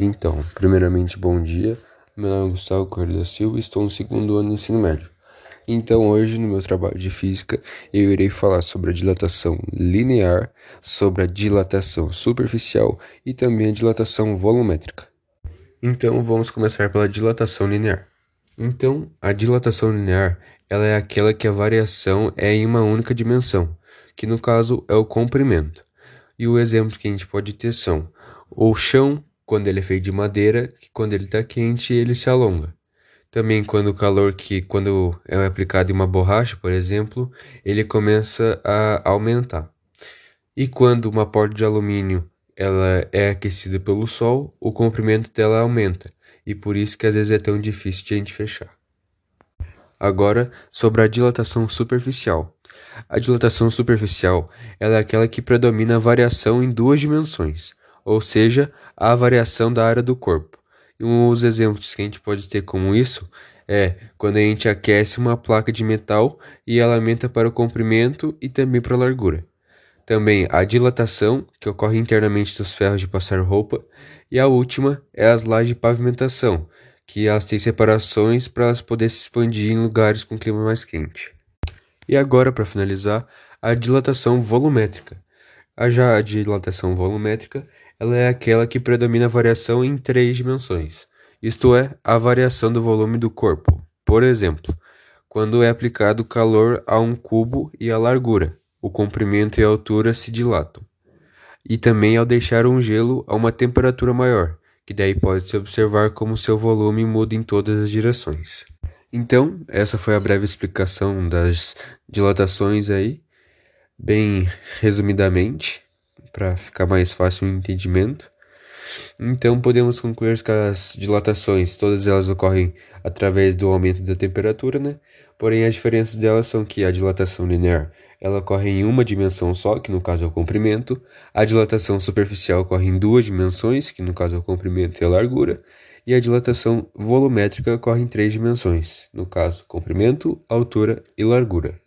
Então, primeiramente, bom dia. Meu nome é Gustavo Correia da Silva e estou no segundo ano do ensino médio. Então, hoje, no meu trabalho de física, eu irei falar sobre a dilatação linear, sobre a dilatação superficial e também a dilatação volumétrica. Então, vamos começar pela dilatação linear. Então, a dilatação linear, ela é aquela que a variação é em uma única dimensão, que no caso é o comprimento. E o exemplo que a gente pode ter são o chão quando ele é feito de madeira, que quando ele está quente ele se alonga. Também quando o calor que quando é aplicado em uma borracha, por exemplo, ele começa a aumentar. E quando uma porta de alumínio ela é aquecida pelo sol, o comprimento dela aumenta, e por isso que às vezes é tão difícil de a gente fechar. Agora, sobre a dilatação superficial. A dilatação superficial ela é aquela que predomina a variação em duas dimensões, ou seja, a variação da área do corpo. E um dos exemplos que a gente pode ter como isso é quando a gente aquece uma placa de metal e ela aumenta para o comprimento e também para a largura. Também a dilatação, que ocorre internamente dos ferros de passar roupa, e a última é as lajes de pavimentação, que elas têm separações para elas poderem se expandir em lugares com clima mais quente. E agora, para finalizar, a dilatação volumétrica. A já a dilatação volumétrica ela é aquela que predomina a variação em três dimensões, isto é, a variação do volume do corpo. Por exemplo, quando é aplicado calor a um cubo e a largura, o comprimento e a altura se dilatam. E também ao deixar um gelo a uma temperatura maior, que daí pode-se observar como seu volume muda em todas as direções. Então, essa foi a breve explicação das dilatações aí, bem resumidamente para ficar mais fácil o entendimento. Então podemos concluir que as dilatações, todas elas ocorrem através do aumento da temperatura, né? Porém as diferenças delas são que a dilatação linear, ela ocorre em uma dimensão só, que no caso é o comprimento, a dilatação superficial ocorre em duas dimensões, que no caso é o comprimento e a largura, e a dilatação volumétrica ocorre em três dimensões, no caso comprimento, altura e largura.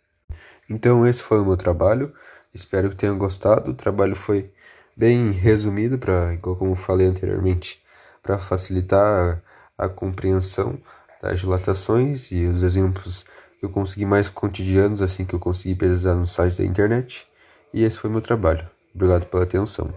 Então esse foi o meu trabalho. Espero que tenham gostado. O trabalho foi bem resumido, para, como falei anteriormente, para facilitar a, compreensão das dilatações e os exemplos que eu consegui mais cotidianos, assim que eu consegui pesquisar no site da internet. E esse foi meu trabalho. Obrigado pela atenção.